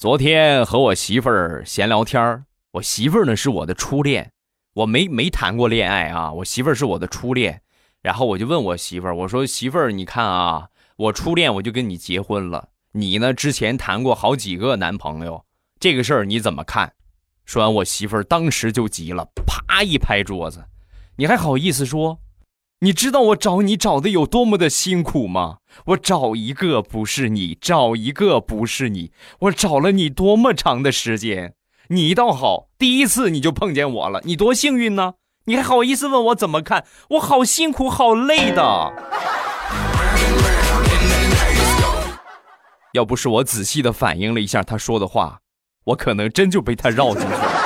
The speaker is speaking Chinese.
昨天和我媳妇儿闲聊天儿，我媳妇儿呢是我的初恋，我没没谈过恋爱啊，我媳妇儿是我的初恋。然后我就问我媳妇儿，我说媳妇儿，你看啊，我初恋我就跟你结婚了，你呢之前谈过好几个男朋友，这个事儿你怎么看？说完，我媳妇儿当时就急了，啪一拍桌子，你还好意思说？你知道我找你找的有多么的辛苦吗？我找一个不是你，找一个不是你，我找了你多么长的时间？你倒好，第一次你就碰见我了，你多幸运呢！你还好意思问我怎么看？我好辛苦，好累的。要不是我仔细的反应了一下他说的话，我可能真就被他绕进去了。